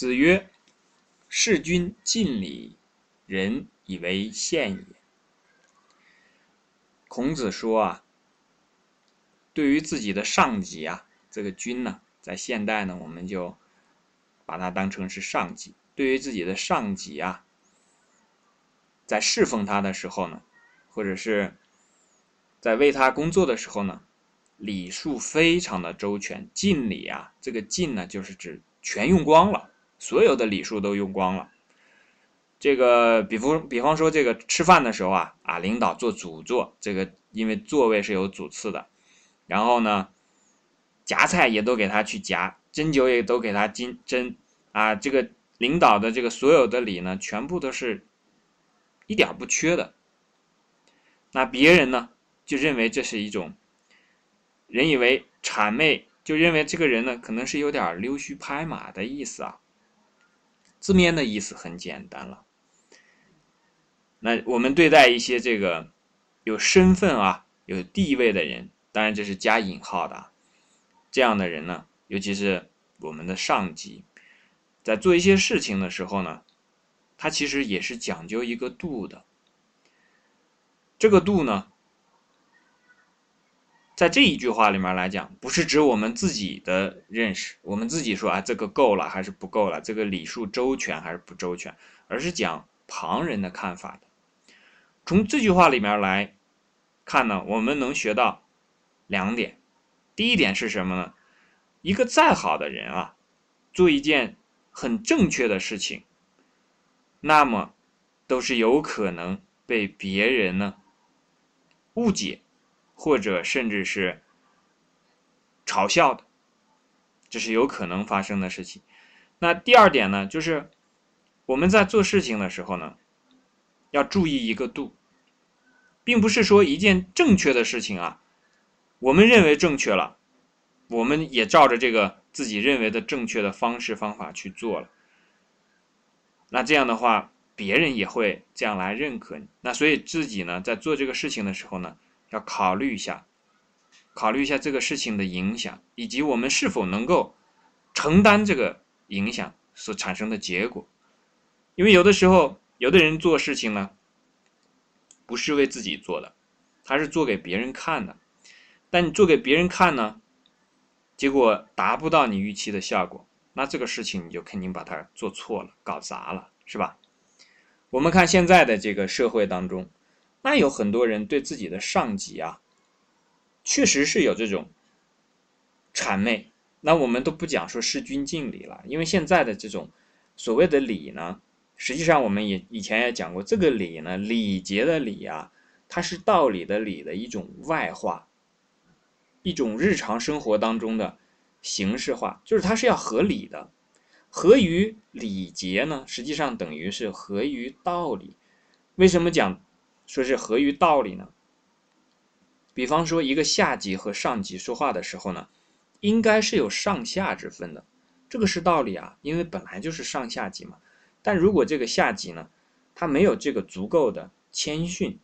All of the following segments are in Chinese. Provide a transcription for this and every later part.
子曰：“事君敬礼，人以为宪也。”孔子说啊，对于自己的上级啊，这个君呢，在现代呢，我们就把它当成是上级。对于自己的上级啊，在侍奉他的时候呢，或者是在为他工作的时候呢，礼数非常的周全。敬礼啊，这个敬呢，就是指全用光了，所有的礼数都用光了。这个，比方比方说，这个吃饭的时候啊，啊，领导坐主座，这个因为座位是有主次的，然后呢，夹菜也都给他去夹，斟酒也都给他斟斟，啊，这个领导的这个所有的礼呢，全部都是一点不缺的。那别人呢，就认为这是一种，人以为谄媚，就认为这个人呢，可能是有点溜须拍马的意思啊。字面的意思很简单了。那我们对待一些这个有身份啊、有地位的人，当然这是加引号的，这样的人呢，尤其是我们的上级，在做一些事情的时候呢，他其实也是讲究一个度的。这个度呢，在这一句话里面来讲，不是指我们自己的认识，我们自己说啊，这个够了还是不够了，这个礼数周全还是不周全，而是讲旁人的看法的。从这句话里面来看呢，我们能学到两点。第一点是什么呢？一个再好的人啊，做一件很正确的事情，那么都是有可能被别人呢误解，或者甚至是嘲笑的，这是有可能发生的事情。那第二点呢，就是我们在做事情的时候呢，要注意一个度。并不是说一件正确的事情啊，我们认为正确了，我们也照着这个自己认为的正确的方式方法去做了。那这样的话，别人也会这样来认可你。那所以自己呢，在做这个事情的时候呢，要考虑一下，考虑一下这个事情的影响，以及我们是否能够承担这个影响所产生的结果。因为有的时候，有的人做事情呢。不是为自己做的，他是做给别人看的。但你做给别人看呢，结果达不到你预期的效果，那这个事情你就肯定把它做错了，搞砸了，是吧？我们看现在的这个社会当中，那有很多人对自己的上级啊，确实是有这种谄媚。那我们都不讲说事君敬礼了，因为现在的这种所谓的礼呢。实际上，我们也以前也讲过，这个礼呢，礼节的礼啊，它是道理的理的一种外化，一种日常生活当中的形式化，就是它是要合理的。合于礼节呢，实际上等于是合于道理。为什么讲说是合于道理呢？比方说，一个下级和上级说话的时候呢，应该是有上下之分的，这个是道理啊，因为本来就是上下级嘛。但如果这个下级呢，他没有这个足够的谦逊，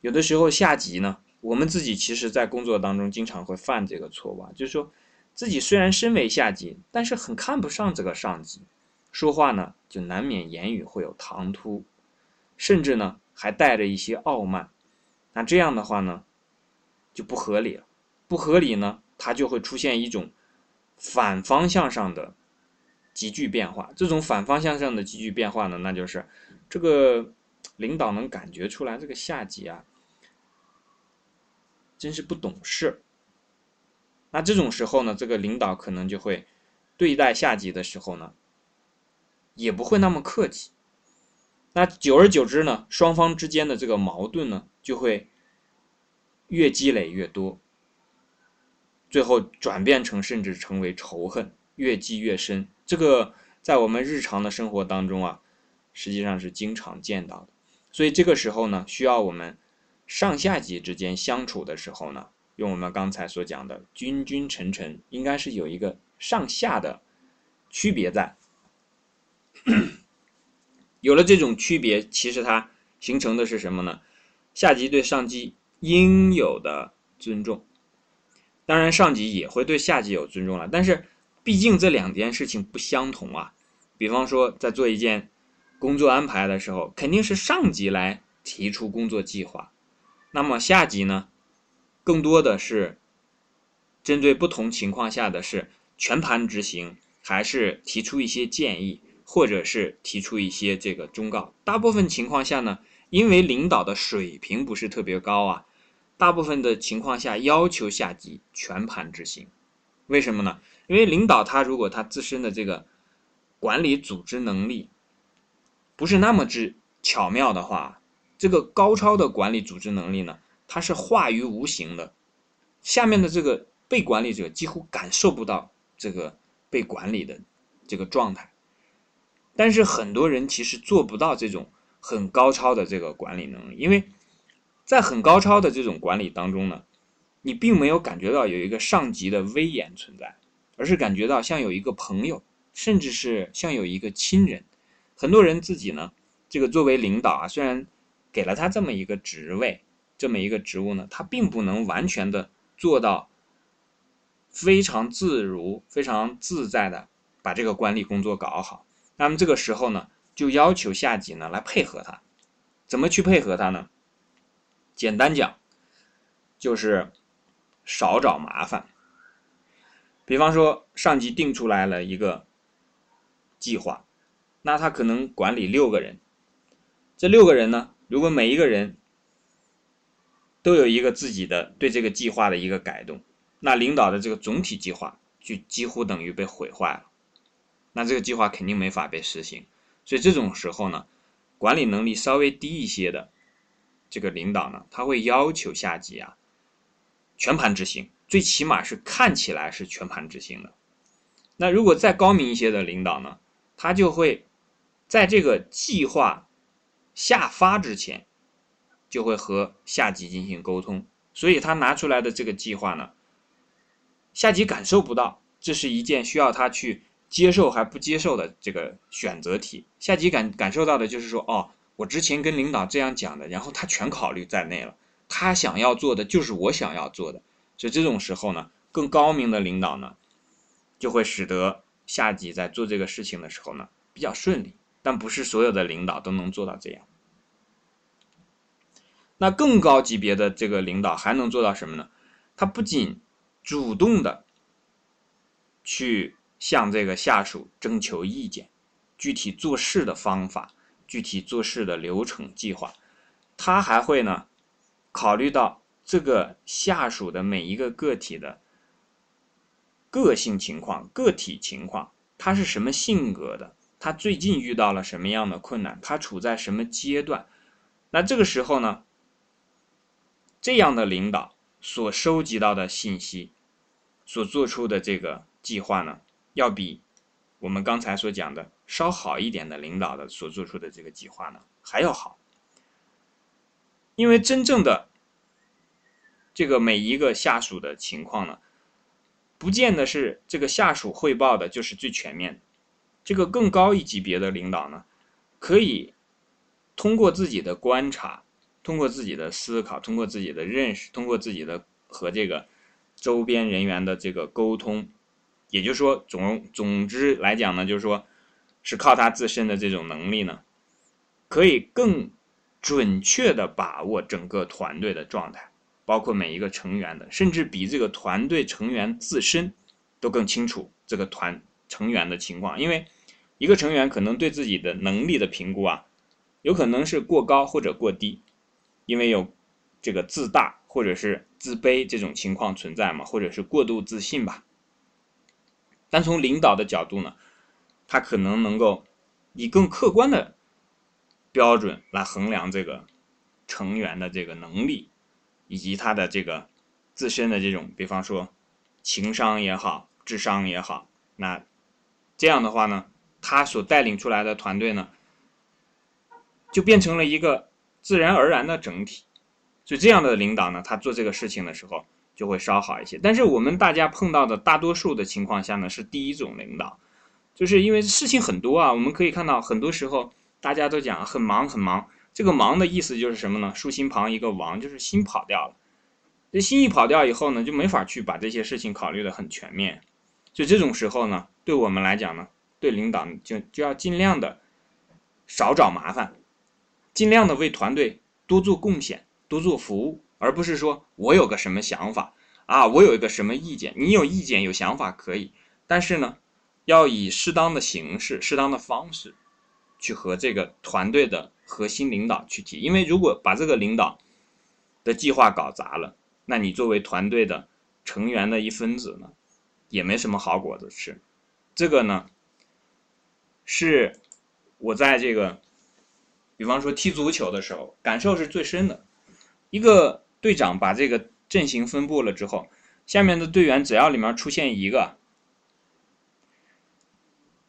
有的时候下级呢，我们自己其实在工作当中经常会犯这个错误啊，就是说自己虽然身为下级，但是很看不上这个上级，说话呢就难免言语会有唐突，甚至呢还带着一些傲慢，那这样的话呢就不合理了，不合理呢，它就会出现一种反方向上的。急剧变化，这种反方向上的急剧变化呢，那就是这个领导能感觉出来，这个下级啊，真是不懂事。那这种时候呢，这个领导可能就会对待下级的时候呢，也不会那么客气。那久而久之呢，双方之间的这个矛盾呢，就会越积累越多，最后转变成甚至成为仇恨。越积越深，这个在我们日常的生活当中啊，实际上是经常见到的。所以这个时候呢，需要我们上下级之间相处的时候呢，用我们刚才所讲的君君臣臣，应该是有一个上下的区别在。有了这种区别，其实它形成的是什么呢？下级对上级应有的尊重，当然上级也会对下级有尊重了，但是。毕竟这两件事情不相同啊，比方说在做一件工作安排的时候，肯定是上级来提出工作计划，那么下级呢，更多的是针对不同情况下的是全盘执行，还是提出一些建议，或者是提出一些这个忠告。大部分情况下呢，因为领导的水平不是特别高啊，大部分的情况下要求下级全盘执行。为什么呢？因为领导他如果他自身的这个管理组织能力不是那么之巧妙的话，这个高超的管理组织能力呢，它是化于无形的，下面的这个被管理者几乎感受不到这个被管理的这个状态。但是很多人其实做不到这种很高超的这个管理能力，因为在很高超的这种管理当中呢。你并没有感觉到有一个上级的威严存在，而是感觉到像有一个朋友，甚至是像有一个亲人。很多人自己呢，这个作为领导啊，虽然给了他这么一个职位，这么一个职务呢，他并不能完全的做到非常自如、非常自在的把这个管理工作搞好。那么这个时候呢，就要求下级呢来配合他。怎么去配合他呢？简单讲，就是。少找麻烦。比方说，上级定出来了一个计划，那他可能管理六个人。这六个人呢，如果每一个人都有一个自己的对这个计划的一个改动，那领导的这个总体计划就几乎等于被毁坏了。那这个计划肯定没法被实行。所以这种时候呢，管理能力稍微低一些的这个领导呢，他会要求下级啊。全盘执行，最起码是看起来是全盘执行的。那如果再高明一些的领导呢，他就会在这个计划下发之前，就会和下级进行沟通。所以他拿出来的这个计划呢，下级感受不到，这是一件需要他去接受还不接受的这个选择题。下级感感受到的就是说，哦，我之前跟领导这样讲的，然后他全考虑在内了。他想要做的就是我想要做的，所以这种时候呢，更高明的领导呢，就会使得下级在做这个事情的时候呢比较顺利。但不是所有的领导都能做到这样。那更高级别的这个领导还能做到什么呢？他不仅主动的去向这个下属征求意见，具体做事的方法、具体做事的流程计划，他还会呢。考虑到这个下属的每一个个体的个性情况、个体情况，他是什么性格的？他最近遇到了什么样的困难？他处在什么阶段？那这个时候呢？这样的领导所收集到的信息，所做出的这个计划呢，要比我们刚才所讲的稍好一点的领导的所做出的这个计划呢还要好。因为真正的这个每一个下属的情况呢，不见得是这个下属汇报的就是最全面。这个更高一级别的领导呢，可以通过自己的观察，通过自己的思考，通过自己的认识，通过自己的和这个周边人员的这个沟通，也就是说，总总之来讲呢，就是说，是靠他自身的这种能力呢，可以更。准确的把握整个团队的状态，包括每一个成员的，甚至比这个团队成员自身都更清楚这个团成员的情况。因为一个成员可能对自己的能力的评估啊，有可能是过高或者过低，因为有这个自大或者是自卑这种情况存在嘛，或者是过度自信吧。但从领导的角度呢，他可能能够以更客观的。标准来衡量这个成员的这个能力，以及他的这个自身的这种，比方说情商也好，智商也好，那这样的话呢，他所带领出来的团队呢，就变成了一个自然而然的整体。所以这样的领导呢，他做这个事情的时候就会稍好一些。但是我们大家碰到的大多数的情况下呢，是第一种领导，就是因为事情很多啊，我们可以看到很多时候。大家都讲很忙很忙，这个忙的意思就是什么呢？竖心旁一个王，就是心跑掉了。这心一跑掉以后呢，就没法去把这些事情考虑的很全面。就这种时候呢，对我们来讲呢，对领导就就要尽量的少找麻烦，尽量的为团队多做贡献、多做服务，而不是说我有个什么想法啊，我有一个什么意见，你有意见有想法可以，但是呢，要以适当的形式、适当的方式去和这个团队的核心领导去提，因为如果把这个领导的计划搞砸了，那你作为团队的成员的一分子呢？也没什么好果子吃，这个呢，是我在这个，比方说踢足球的时候感受是最深的。一个队长把这个阵型分布了之后，下面的队员只要里面出现一个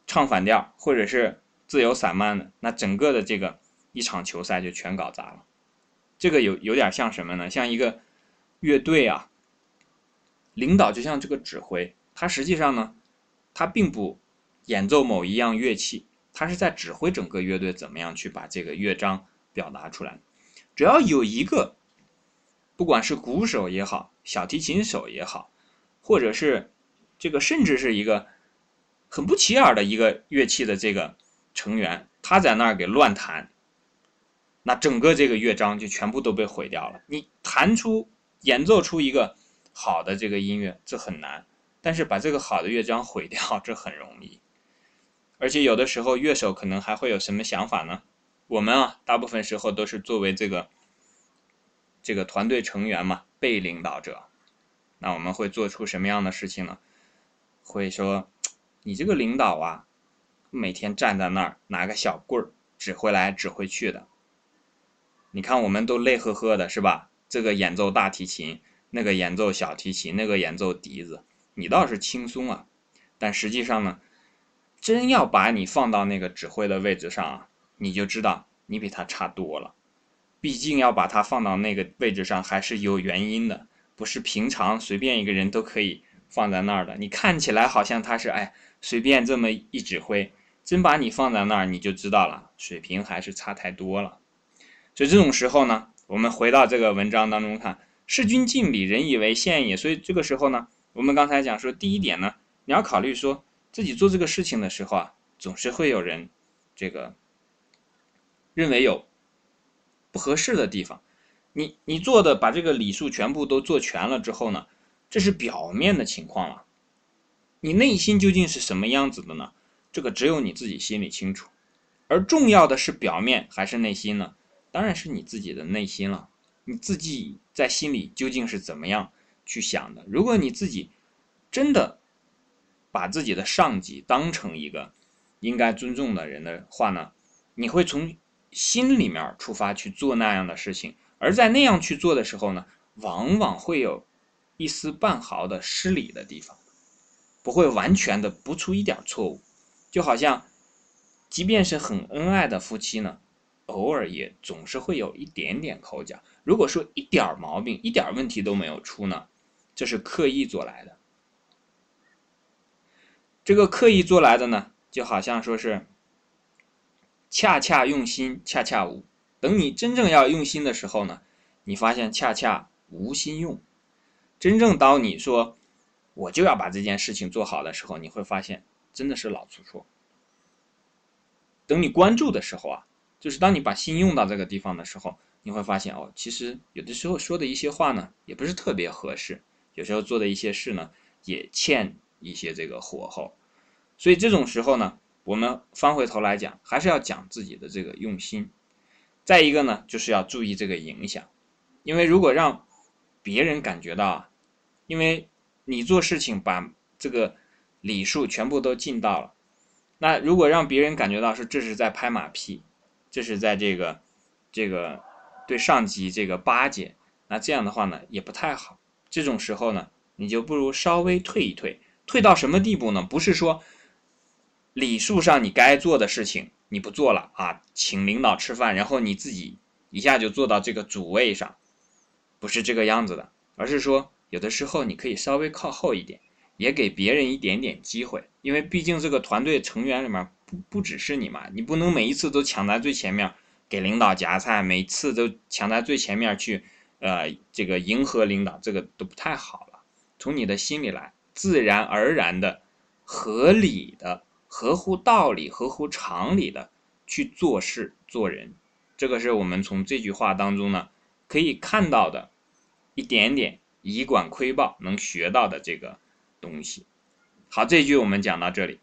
唱反调或者是自由散漫的，那整个的这个一场球赛就全搞砸了。这个有有点像什么呢？像一个乐队啊，领导就像这个指挥。他实际上呢，他并不演奏某一样乐器，他是在指挥整个乐队怎么样去把这个乐章表达出来。只要有一个，不管是鼓手也好，小提琴手也好，或者是这个甚至是一个很不起眼的一个乐器的这个成员，他在那儿给乱弹，那整个这个乐章就全部都被毁掉了。你弹出、演奏出一个好的这个音乐，这很难。但是把这个好的乐章毁掉，这很容易。而且有的时候乐手可能还会有什么想法呢？我们啊，大部分时候都是作为这个这个团队成员嘛，被领导者。那我们会做出什么样的事情呢？会说，你这个领导啊，每天站在那儿拿个小棍儿指挥来指挥去的。你看我们都累呵呵的，是吧？这个演奏大提琴，那个演奏小提琴，那个演奏笛子。你倒是轻松啊，但实际上呢，真要把你放到那个指挥的位置上啊，你就知道你比他差多了。毕竟要把它放到那个位置上还是有原因的，不是平常随便一个人都可以放在那儿的。你看起来好像他是哎随便这么一指挥，真把你放在那儿，你就知道了，水平还是差太多了。所以这种时候呢，我们回到这个文章当中看，事君敬礼，人以为宪也。所以这个时候呢。我们刚才讲说，第一点呢，你要考虑说自己做这个事情的时候啊，总是会有人这个认为有不合适的地方。你你做的把这个礼数全部都做全了之后呢，这是表面的情况了。你内心究竟是什么样子的呢？这个只有你自己心里清楚。而重要的是表面还是内心呢？当然是你自己的内心了。你自己在心里究竟是怎么样？去想的，如果你自己真的把自己的上级当成一个应该尊重的人的话呢，你会从心里面出发去做那样的事情，而在那样去做的时候呢，往往会有一丝半毫的失礼的地方，不会完全的不出一点错误，就好像即便是很恩爱的夫妻呢，偶尔也总是会有一点点口角。如果说一点毛病、一点问题都没有出呢？这是刻意做来的，这个刻意做来的呢，就好像说是恰恰用心，恰恰无。等你真正要用心的时候呢，你发现恰恰无心用。真正当你说我就要把这件事情做好的时候，你会发现真的是老出错。等你关注的时候啊，就是当你把心用到这个地方的时候，你会发现哦，其实有的时候说的一些话呢，也不是特别合适。有时候做的一些事呢，也欠一些这个火候，所以这种时候呢，我们翻回头来讲，还是要讲自己的这个用心。再一个呢，就是要注意这个影响，因为如果让别人感觉到啊，因为你做事情把这个礼数全部都尽到了，那如果让别人感觉到是这是在拍马屁，这是在这个这个对上级这个巴结，那这样的话呢，也不太好。这种时候呢，你就不如稍微退一退，退到什么地步呢？不是说礼数上你该做的事情你不做了啊，请领导吃饭，然后你自己一下就坐到这个主位上，不是这个样子的，而是说有的时候你可以稍微靠后一点，也给别人一点点机会，因为毕竟这个团队成员里面不不只是你嘛，你不能每一次都抢在最前面给领导夹菜，每次都抢在最前面去。呃，这个迎合领导，这个都不太好了。从你的心里来，自然而然的、合理的、合乎道理、合乎常理的去做事做人。这个是我们从这句话当中呢可以看到的一点点以管窥豹能学到的这个东西。好，这句我们讲到这里。